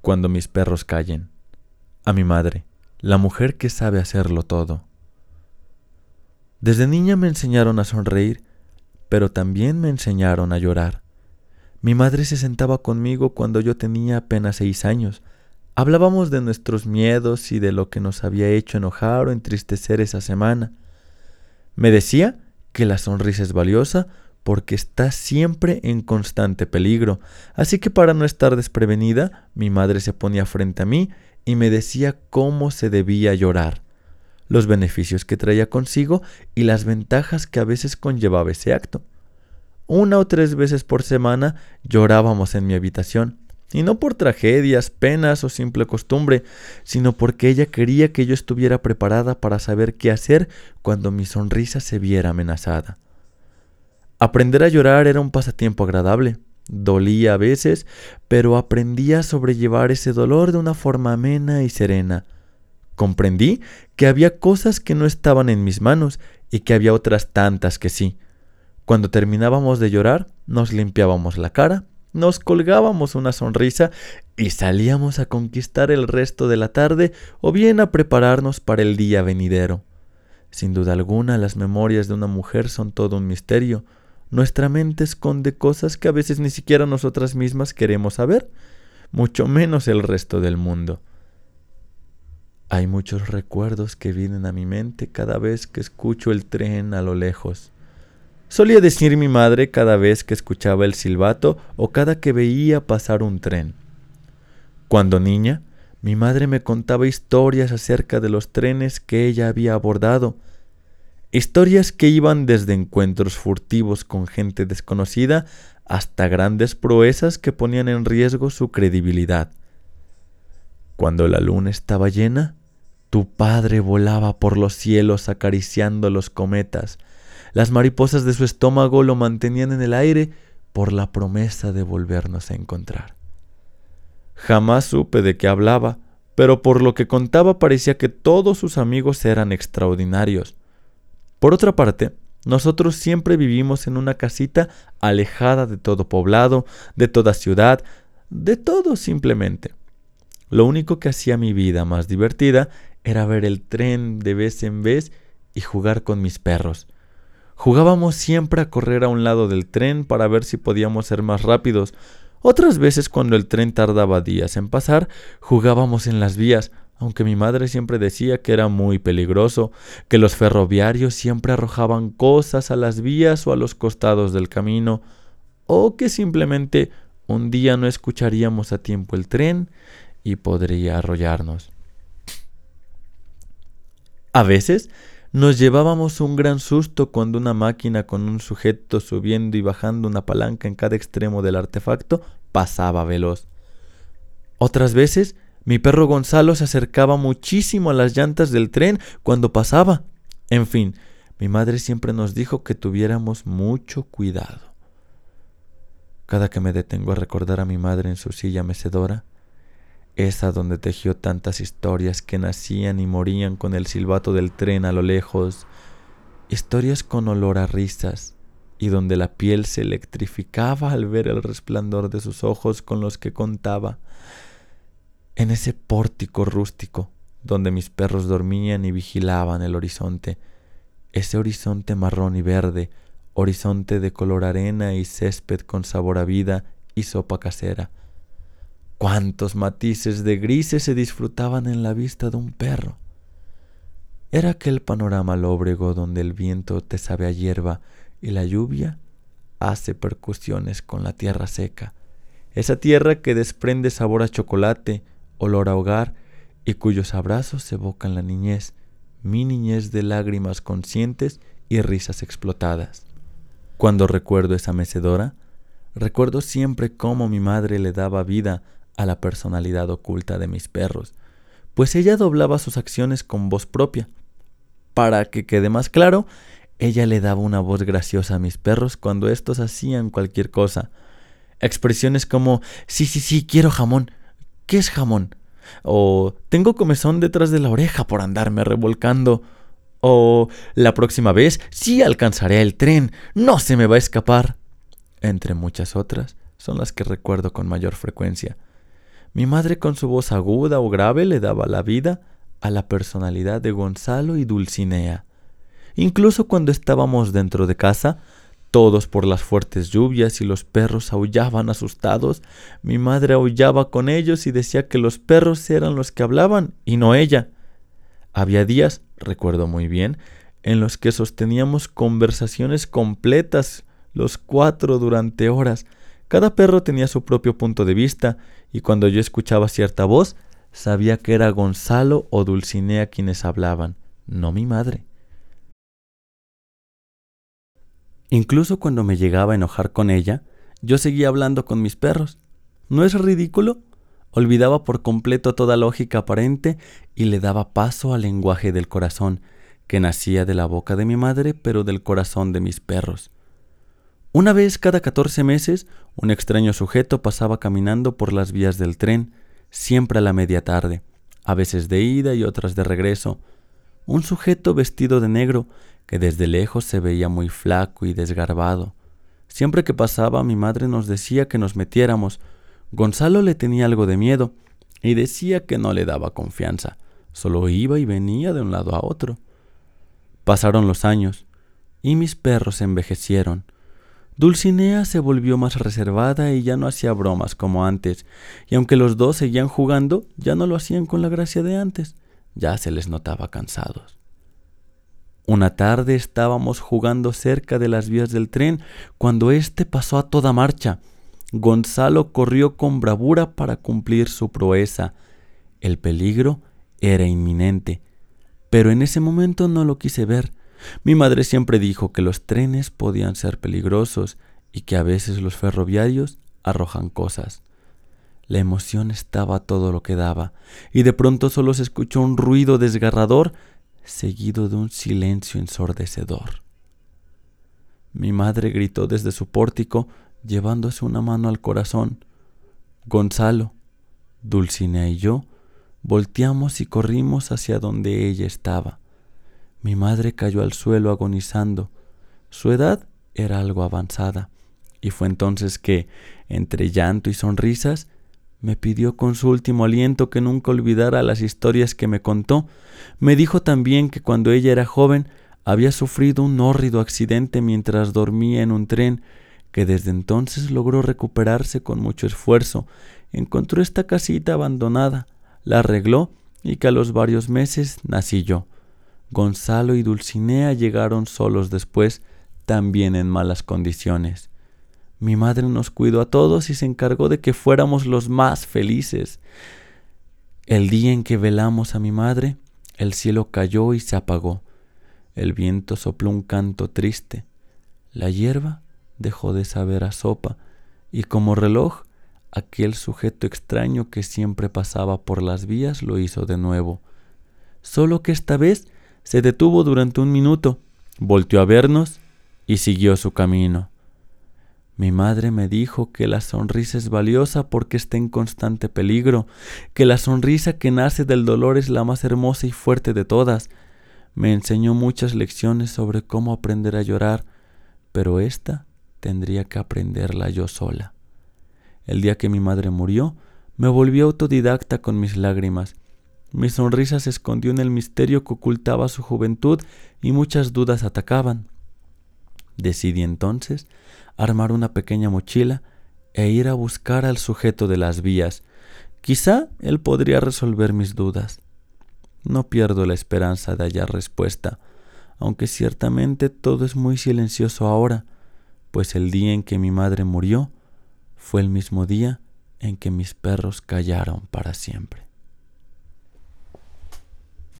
cuando mis perros callen, a mi madre, la mujer que sabe hacerlo todo. Desde niña me enseñaron a sonreír, pero también me enseñaron a llorar. Mi madre se sentaba conmigo cuando yo tenía apenas seis años. Hablábamos de nuestros miedos y de lo que nos había hecho enojar o entristecer esa semana. Me decía que la sonrisa es valiosa porque está siempre en constante peligro. Así que para no estar desprevenida, mi madre se ponía frente a mí y me decía cómo se debía llorar, los beneficios que traía consigo y las ventajas que a veces conllevaba ese acto. Una o tres veces por semana llorábamos en mi habitación, y no por tragedias, penas o simple costumbre, sino porque ella quería que yo estuviera preparada para saber qué hacer cuando mi sonrisa se viera amenazada. Aprender a llorar era un pasatiempo agradable. Dolía a veces, pero aprendí a sobrellevar ese dolor de una forma amena y serena. Comprendí que había cosas que no estaban en mis manos y que había otras tantas que sí. Cuando terminábamos de llorar, nos limpiábamos la cara, nos colgábamos una sonrisa y salíamos a conquistar el resto de la tarde o bien a prepararnos para el día venidero. Sin duda alguna, las memorias de una mujer son todo un misterio, nuestra mente esconde cosas que a veces ni siquiera nosotras mismas queremos saber, mucho menos el resto del mundo. Hay muchos recuerdos que vienen a mi mente cada vez que escucho el tren a lo lejos. Solía decir mi madre cada vez que escuchaba el silbato o cada que veía pasar un tren. Cuando niña, mi madre me contaba historias acerca de los trenes que ella había abordado, Historias que iban desde encuentros furtivos con gente desconocida hasta grandes proezas que ponían en riesgo su credibilidad. Cuando la luna estaba llena, tu padre volaba por los cielos acariciando los cometas. Las mariposas de su estómago lo mantenían en el aire por la promesa de volvernos a encontrar. Jamás supe de qué hablaba, pero por lo que contaba parecía que todos sus amigos eran extraordinarios. Por otra parte, nosotros siempre vivimos en una casita alejada de todo poblado, de toda ciudad, de todo simplemente. Lo único que hacía mi vida más divertida era ver el tren de vez en vez y jugar con mis perros. Jugábamos siempre a correr a un lado del tren para ver si podíamos ser más rápidos. Otras veces cuando el tren tardaba días en pasar, jugábamos en las vías, aunque mi madre siempre decía que era muy peligroso, que los ferroviarios siempre arrojaban cosas a las vías o a los costados del camino, o que simplemente un día no escucharíamos a tiempo el tren y podría arrollarnos. A veces nos llevábamos un gran susto cuando una máquina con un sujeto subiendo y bajando una palanca en cada extremo del artefacto pasaba veloz. Otras veces mi perro Gonzalo se acercaba muchísimo a las llantas del tren cuando pasaba. En fin, mi madre siempre nos dijo que tuviéramos mucho cuidado. Cada que me detengo a recordar a mi madre en su silla mecedora, esa donde tejió tantas historias que nacían y morían con el silbato del tren a lo lejos, historias con olor a risas, y donde la piel se electrificaba al ver el resplandor de sus ojos con los que contaba, en ese pórtico rústico donde mis perros dormían y vigilaban el horizonte, ese horizonte marrón y verde, horizonte de color arena y césped con sabor a vida y sopa casera. Cuántos matices de grises se disfrutaban en la vista de un perro. Era aquel panorama lóbrego donde el viento te sabe a hierba y la lluvia hace percusiones con la tierra seca, esa tierra que desprende sabor a chocolate, olor a hogar y cuyos abrazos evocan la niñez, mi niñez de lágrimas conscientes y risas explotadas. Cuando recuerdo esa mecedora, recuerdo siempre cómo mi madre le daba vida a la personalidad oculta de mis perros, pues ella doblaba sus acciones con voz propia. Para que quede más claro, ella le daba una voz graciosa a mis perros cuando estos hacían cualquier cosa. Expresiones como sí, sí, sí, quiero jamón, ¿Qué es jamón? O tengo comezón detrás de la oreja por andarme revolcando. O la próxima vez sí alcanzaré el tren, no se me va a escapar. Entre muchas otras, son las que recuerdo con mayor frecuencia. Mi madre con su voz aguda o grave le daba la vida a la personalidad de Gonzalo y Dulcinea. Incluso cuando estábamos dentro de casa, todos por las fuertes lluvias y los perros aullaban asustados, mi madre aullaba con ellos y decía que los perros eran los que hablaban y no ella. Había días, recuerdo muy bien, en los que sosteníamos conversaciones completas, los cuatro durante horas. Cada perro tenía su propio punto de vista y cuando yo escuchaba cierta voz, sabía que era Gonzalo o Dulcinea quienes hablaban, no mi madre. Incluso cuando me llegaba a enojar con ella, yo seguía hablando con mis perros. ¿No es ridículo? Olvidaba por completo toda lógica aparente y le daba paso al lenguaje del corazón, que nacía de la boca de mi madre, pero del corazón de mis perros. Una vez cada catorce meses, un extraño sujeto pasaba caminando por las vías del tren, siempre a la media tarde, a veces de ida y otras de regreso. Un sujeto vestido de negro, que desde lejos se veía muy flaco y desgarbado. Siempre que pasaba mi madre nos decía que nos metiéramos. Gonzalo le tenía algo de miedo y decía que no le daba confianza, solo iba y venía de un lado a otro. Pasaron los años y mis perros envejecieron. Dulcinea se volvió más reservada y ya no hacía bromas como antes, y aunque los dos seguían jugando, ya no lo hacían con la gracia de antes, ya se les notaba cansados. Una tarde estábamos jugando cerca de las vías del tren cuando éste pasó a toda marcha. Gonzalo corrió con bravura para cumplir su proeza. El peligro era inminente, pero en ese momento no lo quise ver. Mi madre siempre dijo que los trenes podían ser peligrosos y que a veces los ferroviarios arrojan cosas. La emoción estaba todo lo que daba, y de pronto solo se escuchó un ruido desgarrador seguido de un silencio ensordecedor. Mi madre gritó desde su pórtico, llevándose una mano al corazón. Gonzalo, Dulcinea y yo volteamos y corrimos hacia donde ella estaba. Mi madre cayó al suelo agonizando. Su edad era algo avanzada, y fue entonces que, entre llanto y sonrisas, me pidió con su último aliento que nunca olvidara las historias que me contó. Me dijo también que cuando ella era joven había sufrido un hórrido accidente mientras dormía en un tren, que desde entonces logró recuperarse con mucho esfuerzo. Encontró esta casita abandonada, la arregló y que a los varios meses nací yo. Gonzalo y Dulcinea llegaron solos después, también en malas condiciones. Mi madre nos cuidó a todos y se encargó de que fuéramos los más felices. El día en que velamos a mi madre, el cielo cayó y se apagó. El viento sopló un canto triste. La hierba dejó de saber a sopa, y como reloj, aquel sujeto extraño que siempre pasaba por las vías lo hizo de nuevo. Solo que esta vez se detuvo durante un minuto, volteó a vernos y siguió su camino. Mi madre me dijo que la sonrisa es valiosa porque está en constante peligro, que la sonrisa que nace del dolor es la más hermosa y fuerte de todas. Me enseñó muchas lecciones sobre cómo aprender a llorar, pero esta tendría que aprenderla yo sola. El día que mi madre murió, me volví autodidacta con mis lágrimas mi sonrisa se escondió en el misterio que ocultaba su juventud y muchas dudas atacaban. Decidí entonces armar una pequeña mochila e ir a buscar al sujeto de las vías. Quizá él podría resolver mis dudas. No pierdo la esperanza de hallar respuesta, aunque ciertamente todo es muy silencioso ahora, pues el día en que mi madre murió fue el mismo día en que mis perros callaron para siempre.